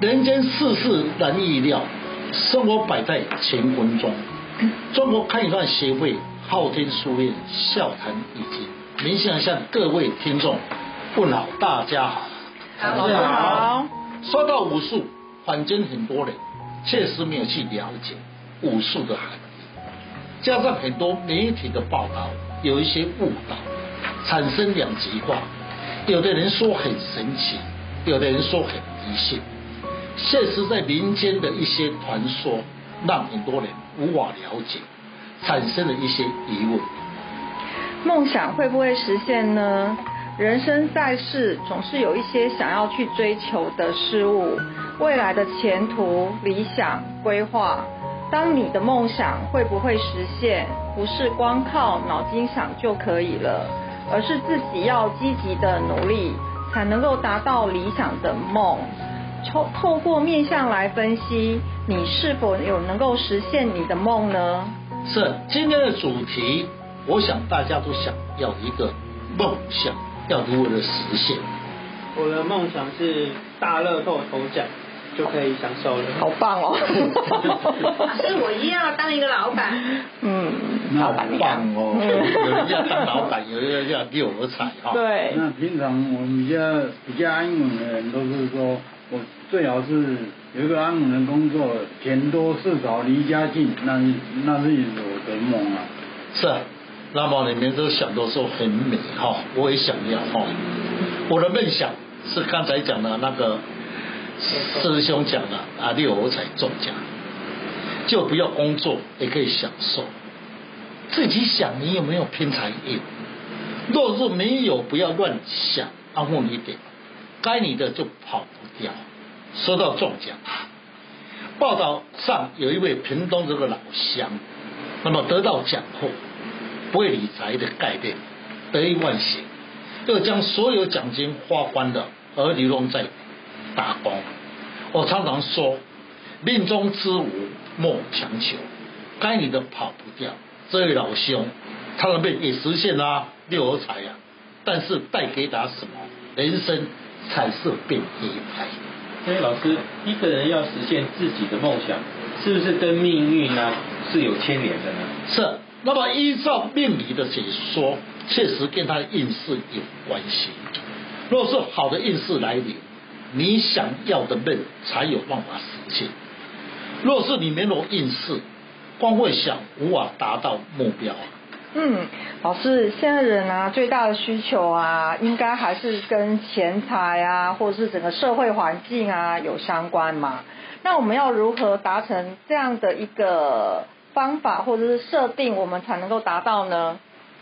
人间世事难预料，生活摆在乾坤中。中国看一段协会昊天书院笑谈易经，明先向各位听众问好，大家好。大家好。说到武术，坊间很多人确实没有去了解武术的含义，加上很多媒体的报道有一些误导，产生两极化。有的人说很神奇，有的人说很迷信。现实在民间的一些传说，让很多人无法了解，产生了一些疑问。梦想会不会实现呢？人生在世，总是有一些想要去追求的事物，未来的前途、理想、规划。当你的梦想会不会实现，不是光靠脑筋想就可以了，而是自己要积极的努力，才能够达到理想的梦。透透过面相来分析，你是否有能够实现你的梦呢？是今天的主题，我想大家都想要一个梦想，要如何的实现？我的梦想是大乐透头奖就可以享受了。好棒哦！所以我一定要当一个老板。嗯，好棒哦！有人要当老板，有人要六合彩哈。对。那平常我们比较比较安稳的人都是说。我最好是有一个安稳的工作，钱多事少，离家近，那那是我的梦啊。是，那么你们都想的说很美哈，我也想要哈。我的梦想是刚才讲的那个师兄讲的啊，六合彩中奖，就不要工作也可以享受。自己想你有没有偏财运？若是没有，不要乱想，安稳一点。该你的就跑不掉。说到中奖，报道上有一位屏东这个老乡，那么得到奖后，不会理财的概念，得意忘形，又将所有奖金花光了，而流落在打工。我常常说，命中之物莫强求，该你的跑不掉。这位老兄，他的命也实现了、六合彩呀、啊，但是带给他什么？人生。彩色变黑白。所以老师，一个人要实现自己的梦想，是不是跟命运呢是有牵连的呢？是。那么依照命理的解说，确实跟他的运势有关系。若是好的运势来临，你想要的梦才有办法实现。若是你没有运势，光会想，无法达到目标。嗯，老师，现在人啊，最大的需求啊，应该还是跟钱财啊，或者是整个社会环境啊有相关嘛。那我们要如何达成这样的一个方法，或者是设定，我们才能够达到呢？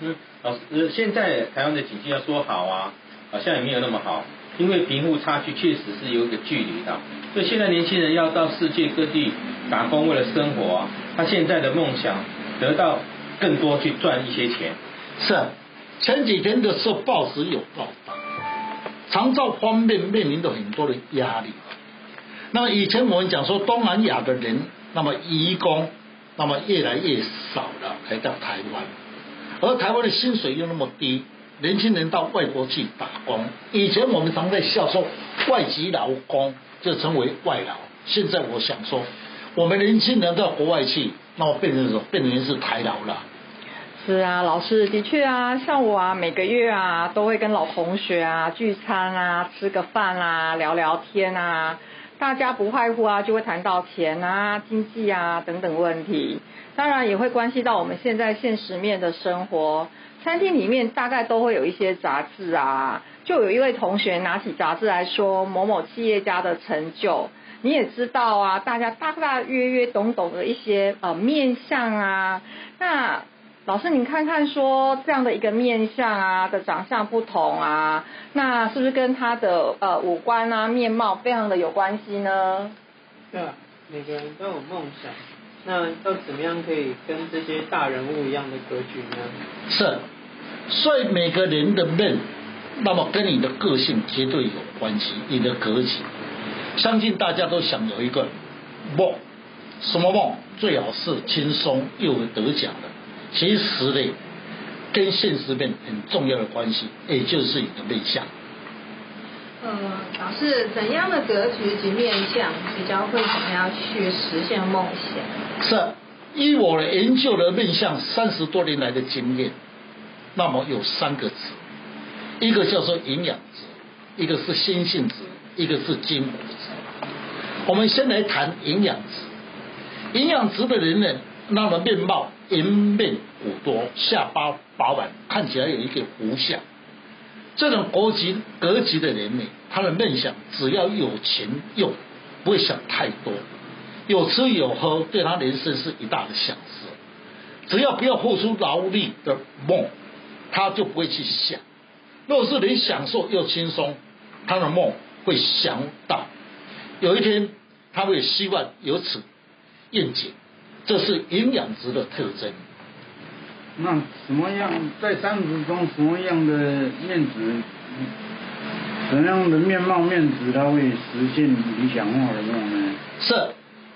嗯，老师，现在台湾的经济要说好啊，好像也没有那么好，因为贫富差距确实是有一个距离的。所以现在年轻人要到世界各地打工，为了生活啊，他现在的梦想得到。更多去赚一些钱。是，前几天的时候报纸有报道，长照方面面临着很多的压力。那么以前我们讲说东南亚的人，那么移工，那么越来越少了，来到台湾，而台湾的薪水又那么低，年轻人到外国去打工。以前我们常在笑说外籍劳工就称为外劳，现在我想说，我们年轻人到国外去。那我变成什么？变成是台劳了。是啊，老师的确啊，像我啊，每个月啊都会跟老同学啊聚餐啊，吃个饭啊，聊聊天啊，大家不外乎啊就会谈到钱啊、经济啊等等问题，当然也会关系到我们现在现实面的生活。餐厅里面大概都会有一些杂志啊，就有一位同学拿起杂志来说某某企业家的成就。你也知道啊，大家大大约约懂懂的一些呃面相啊，那老师您看看说这样的一个面相啊的长相不同啊，那是不是跟他的呃五官啊面貌非常的有关系呢？对啊，每个人都有梦想，那要怎么样可以跟这些大人物一样的格局呢？是，所以每个人的命，那么跟你的个性绝对有关系，你的格局。相信大家都想有一个梦，什么梦？最好是轻松又得奖的。其实呢，跟现实面很重要的关系，也就是你的面相。呃，老师，怎样的格局及面相比较会怎么样去实现梦想？是，以我的研究的面相三十多年来的经验，那么有三个值，一个叫做营养值，一个是心性值，一个是筋骨值。我们先来谈营养值，营养值的人呢，那么面貌颜面骨多，下巴饱满，看起来有一个弧相。这种国籍格局的人呢，他的梦想只要有钱用，不会想太多，有吃有喝，对他人生是一大的享受。只要不要付出劳力的梦，他就不会去想。若是能享受又轻松，他的梦会想到有一天他会希望有此愿景，这是营养值的特征。那什么样在三十中什么样的面值，什么样的面貌面值，它会实现理想化的梦呢？是，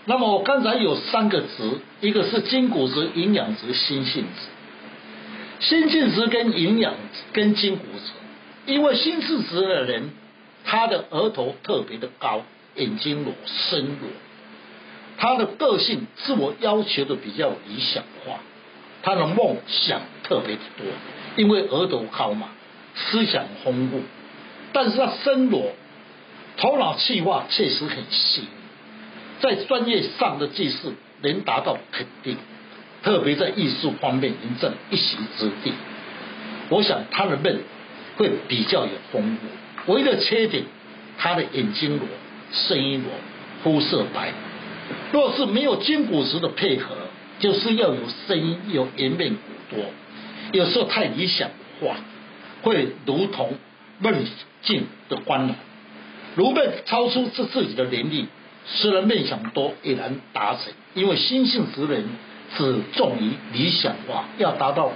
那么我刚才有三个值，一个是筋骨值、营养值、心性值。心性值跟营养跟筋骨值，因为心性值的人，他的额头特别的高，眼睛裸身裸，他的个性自我要求的比较理想化。他的梦想特别的多，因为额头高嘛，思想丰富，但是他身裸，头脑气化确实很细，在专业上的技术能达到肯定，特别在艺术方面能占一席之地。我想他的梦会比较有丰富，唯一的缺点，他的眼睛裸，声音裸，肤色白，若是没有筋骨质的配合。就是要有声音，有颜面骨多，有时候太理想化，会如同梦境的光芒，如梦超出自自己的能力，虽然梦想多也难达成，因为心性之人只重于理想化，要达到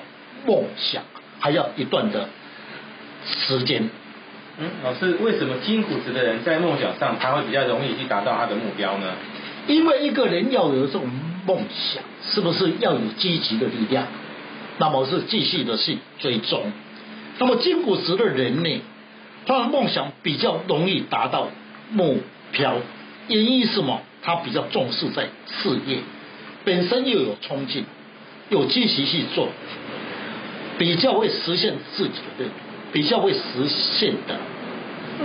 梦想还要一段的时间。嗯，老师，为什么金骨质的人在梦想上他会比较容易去达到他的目标呢？因为一个人要有这种。梦想是不是要有积极的力量？那么是继续的去追踪。那么金骨质的人呢，他的梦想比较容易达到目标，原因是什么？他比较重视在事业，本身又有冲劲，有积极去做，比较会实现自己的认，比较会实现的。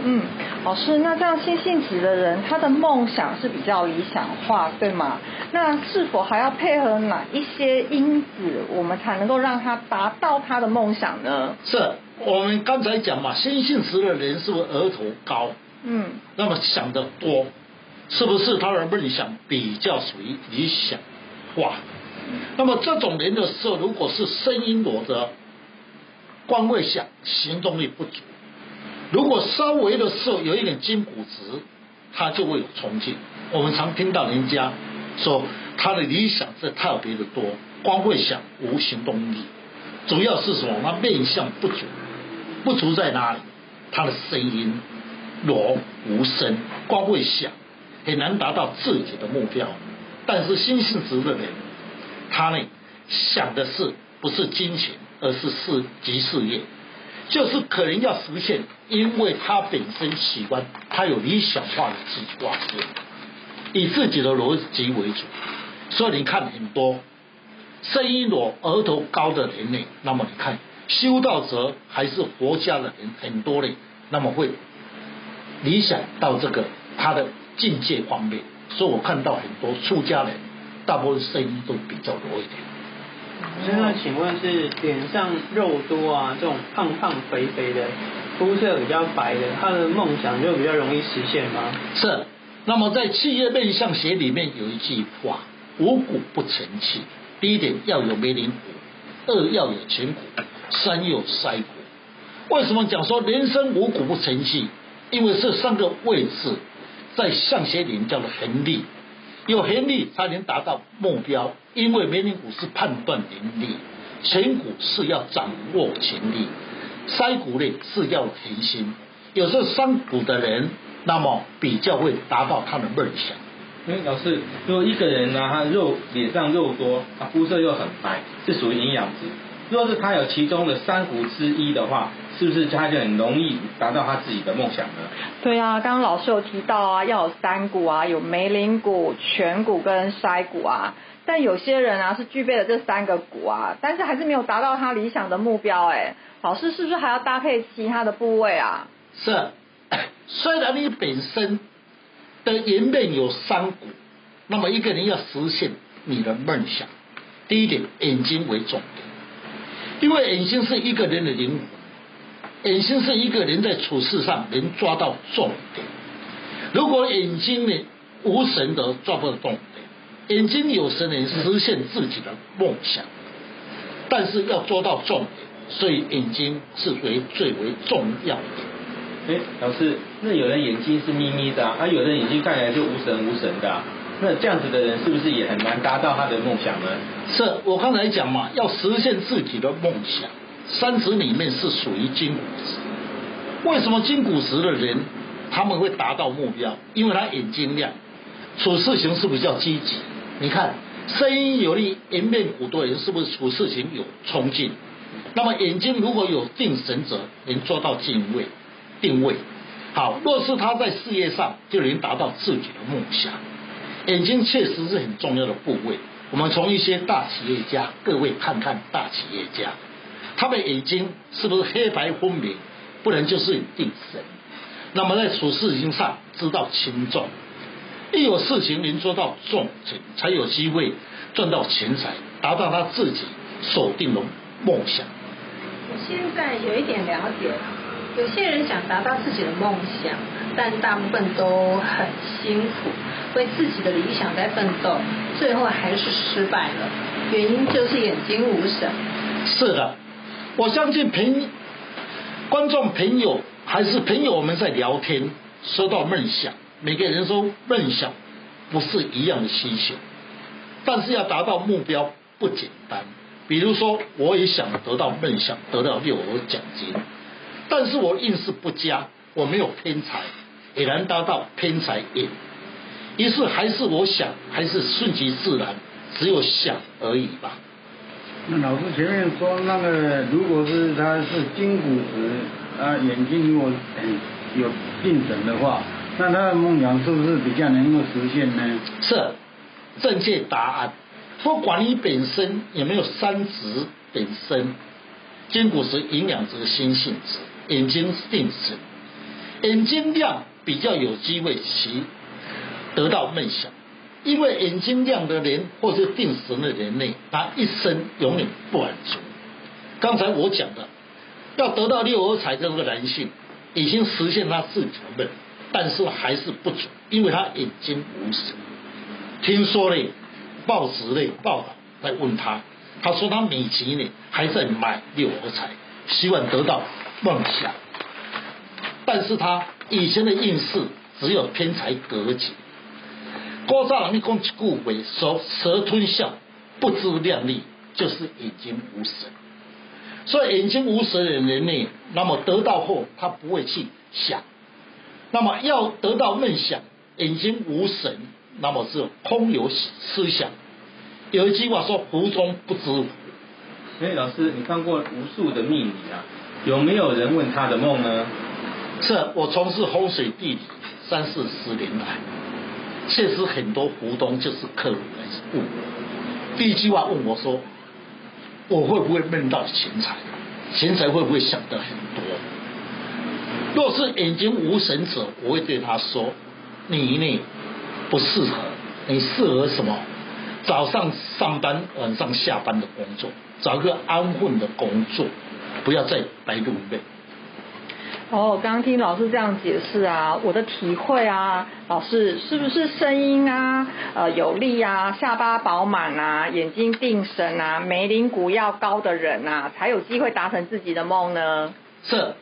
嗯，老师，那这样心性质的人，他的梦想是比较理想化，对吗？那是否还要配合哪一些因子，我们才能够让他达到他的梦想呢？是我们刚才讲嘛，心性质的人是不是额头高？嗯，那么想的多，是不是他的梦想比较属于理想化？那么这种人的时候，如果是声音裸的，光会小，行动力不足。如果稍微的时候有一点筋骨质，他就会有冲劲。我们常听到人家说他的理想是特别的多，光会想无行动力。主要是什么？他面相不足，不足在哪里？他的声音弱无声，光会想，很难达到自己的目标。但是心性质的人，他呢想的是不是金钱，而是事及事业。就是可能要实现，因为他本身喜欢，他有理想化的计划，以自己的逻辑为主。所以你看很多声音裸、额头高的人呢，那么你看修道者还是佛家的人很多嘞，那么会理想到这个他的境界方面。所以我看到很多出家人，大部分声音都比较弱一点。现在请问是脸上肉多啊，这种胖胖肥肥的，肤色比较白的，他的梦想就比较容易实现吗？是。那么在企业面相学里面有一句话：五谷不成器。第一点要有眉棱骨，二要有颧骨，三有腮骨。为什么讲说人生五谷不成器？因为这三个位置在相学里面叫做横力。有横力才能达到目标，因为眉棱骨是判断能力，颧骨是要掌握权力，腮骨呢是要恒心。有这三骨的人，那么比较会达到他的梦想。因为老师，如果一个人呢，他肉脸上肉多，他肤色又很白，是属于营养值。若是他有其中的三骨之一的话，是不是他就很容易达到他自己的梦想呢？对啊，刚刚老师有提到啊，要有三股啊，有眉棱骨、颧骨跟筛骨啊。但有些人啊是具备了这三个骨啊，但是还是没有达到他理想的目标哎。老师是不是还要搭配其他的部位啊？是，虽然你本身的颜面有三骨，那么一个人要实现你的梦想，第一点眼睛为重点，因为眼睛是一个人的灵魂，眼睛是一个人在处事上能抓到重点。如果眼睛呢无神的抓不到重点，眼睛有神能实现自己的梦想，但是要抓到重点。所以眼睛是为最为重要的。哎，老师，那有人眼睛是眯眯的，啊，有人眼睛看起来就无神无神的，啊，那这样子的人是不是也很难达到他的梦想呢？是我刚才讲嘛，要实现自己的梦想，三指里面是属于金骨石。为什么金骨石的人他们会达到目标？因为他眼睛亮，处事情是比较积极。你看，声音有力、颜面骨多人，是不是处事情有冲劲？那么眼睛如果有定神者，能做到定位，定位好。若是他在事业上，就能达到自己的梦想。眼睛确实是很重要的部位。我们从一些大企业家，各位看看大企业家，他们眼睛是不是黑白分明？不然就是定神。那么在处事情上知道轻重，一有事情能做到重，才有机会赚到钱财，达到他自己锁定的梦想。我现在有一点了解，有些人想达到自己的梦想，但大部分都很辛苦，为自己的理想在奋斗，最后还是失败了。原因就是眼睛无神。是的，我相信朋观众朋友还是朋友，我们在聊天说到梦想，每个人说梦想不是一样的需求，但是要达到目标不简单。比如说，我也想得到梦想，得到六合奖金，但是我运势不佳，我没有偏财，也难达到偏财运。于是还是我想，还是顺其自然，只有想而已吧。那老师前面说那个，如果是他是金骨质啊，眼睛如果有定神的话，那他的梦想是不是比较能够实现呢？是，正确答案。不管你本身有没有三指本身，金骨是营养这个心性质，眼睛定神，眼睛亮比较有机会其得到梦想，因为眼睛亮的人或是定神的人呢，他一生永远不满足。刚才我讲的，要得到六合彩这个男性已经实现他自己的梦，但是还是不足，因为他眼睛无神。听说呢。报纸类报道来问他，他说他每期呢还在买六合彩，希望得到梦想，但是他以前的运势只有偏财格局。古早人讲一句话说，蛇吞象，不知量力，就是眼睛无神。所以眼睛无神的人呢，那么得到后他不会去想，那么要得到梦想，眼睛无神。那么是空有思想。有一句话说：“福中不知福。”哎，老师，你看过无数的秘密啊？有没有人问他的梦呢？是我从事风水地理三四十年来，确实很多福中就是客人来问我。第一句话问我说：“我会不会梦到钱财？钱财会不会想得很多？”若是眼睛无神者，我会对他说：“你呢？”不适合，你适合什么？早上上班，晚上下班的工作，找个安稳的工作，不要再白露背。哦，刚刚听老师这样解释啊，我的体会啊，老师是不是声音啊，呃，有力啊，下巴饱满啊，眼睛定神啊，眉棱骨要高的人啊，才有机会达成自己的梦呢？是，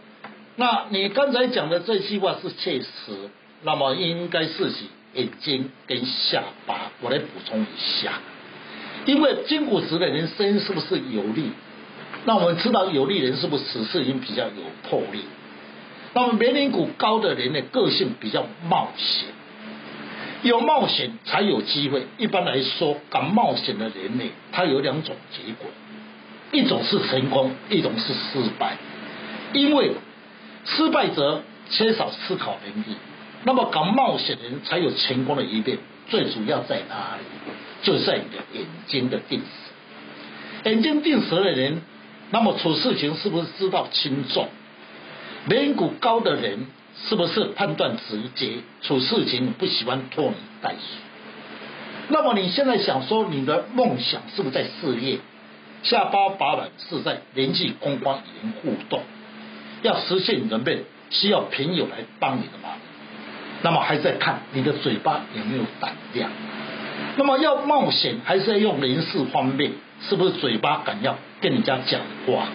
那你刚才讲的这句话是确实，那么应该是指？眼睛跟下巴，我来补充一下，因为金骨质的人声音是不是有力？那我们知道有力人是不是处事情比较有魄力？那么眉棱骨高的人呢，个性比较冒险，有冒险才有机会。一般来说，敢冒险的人呢，他有两种结果，一种是成功，一种是失败。因为失败者缺少思考能力，那么敢冒险的人才有成功的一面。最主要在哪里？就在你的眼睛的定神。眼睛定神的人，那么处事情是不是知道轻重？脸骨高的人，是不是判断直接？处事情不喜欢拖泥带水？那么你现在想说，你的梦想是不是在事业？下巴把板是在人际公关与互动？要实现你的梦，需要朋友来帮你的忙。那么还在看你的嘴巴有没有胆量？那么要冒险，还是要用人事方面？是不是嘴巴敢要跟人家讲话？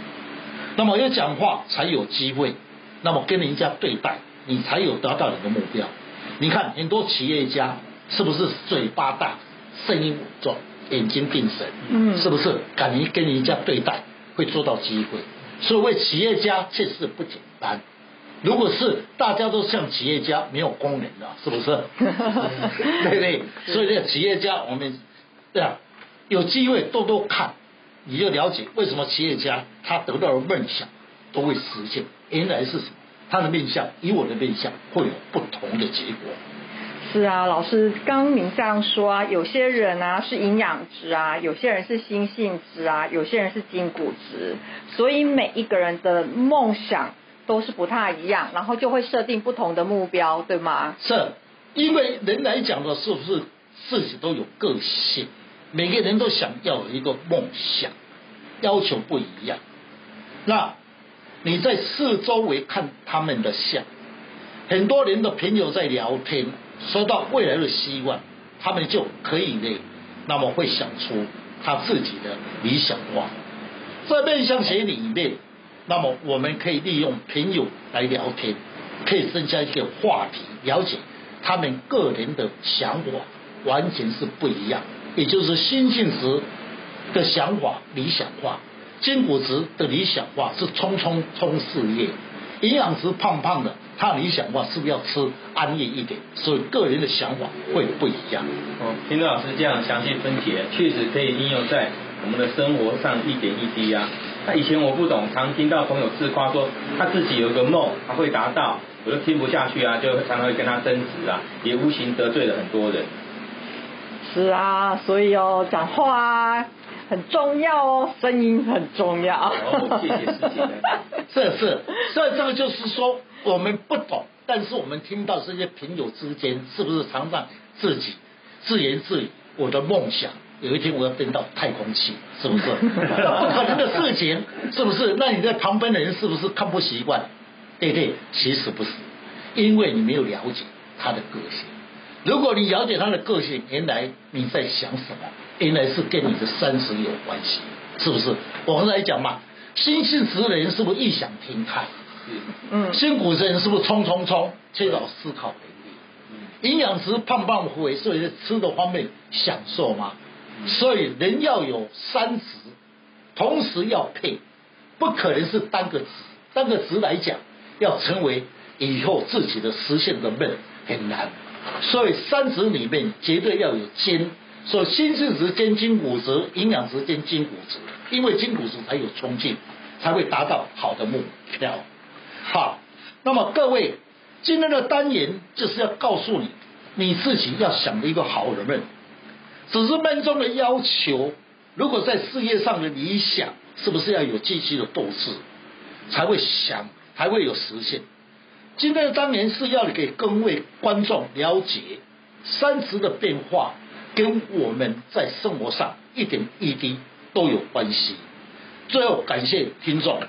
那么要讲话才有机会。那么跟人家对待，你才有达到你的目标。你看很多企业家是不是嘴巴大、声音稳重、眼睛定神？嗯，是不是敢于跟人家对待，会做到机会？所以为企业家确实不简单。如果是大家都像企业家，没有功能的，是不是？对不对？所以这个企业家，我们对啊，有机会多多看，你就了解为什么企业家他得到的梦想都会实现。原来是？他的面相与我的面相会有不同的结果。是啊，老师刚刚您这样说啊，有些人啊是营养值啊，有些人是心性值啊，有些人是筋骨值，所以每一个人的梦想。都是不太一样，然后就会设定不同的目标，对吗？是，因为人来讲的是不是自己都有个性，每个人都想要有一个梦想，要求不一样。那你在四周围看他们的相，很多人的朋友在聊天，说到未来的希望，他们就可以呢，那么会想出他自己的理想化，在面相学里面。那么我们可以利用朋友来聊天，可以增加一些话题，了解他们个人的想法，完全是不一样。也就是心性时的想法理想化，筋骨质的理想化是冲冲冲事业，营养值胖胖的，他理想化是不是要吃安逸一点？所以个人的想法会不一样。哦，听到老师这样详细分解，确实可以应用在我们的生活上一点一滴啊。那以前我不懂，常听到朋友自夸说他自己有个梦，他会达到，我就听不下去啊，就常常会跟他争执啊，也无形得罪了很多人。是啊，所以哦，讲话啊很重要哦，声音很重要。哦，谢谢师姐。是是，所以这个就是说我们不懂，但是我们听到这些朋友之间，是不是常常自己自言自语？我的梦想。有一天我要登到太空去，是不是？不可能的事情，是不是？那你在旁边的人是不是看不习惯？对对？其实不是，因为你没有了解他的个性。如果你了解他的个性，原来你在想什么？原来是跟你的三十有关系，是不是？我们来讲嘛，心性直的人是不是异想天开？嗯。心骨质人是不是冲冲冲，缺少思考能力？营养值胖胖乎乎，所以吃的方面享受吗？所以人要有三质，同时要配，不可能是单个值。单个值来讲，要成为以后自己的实现的梦很难。所以三质里面绝对要有兼，所以心性质兼筋骨质，营养质兼筋骨质，因为筋骨质才有冲劲，才会达到好的目标。好，那么各位，今天的单元就是要告诉你，你自己要想的一个好的梦。只是梦中的要求，如果在事业上的理想，是不是要有积极的斗志，才会想，才会有实现？今天的单元是要给各位观众了解三值的变化，跟我们在生活上一点一滴都有关系。最后感谢听众，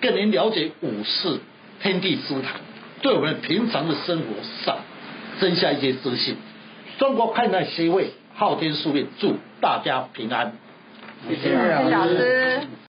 更能了解五四天地之谈，对我们平常的生活上增加一些自信。中国汉传协会。昊天书院祝大家平安，谢谢老师。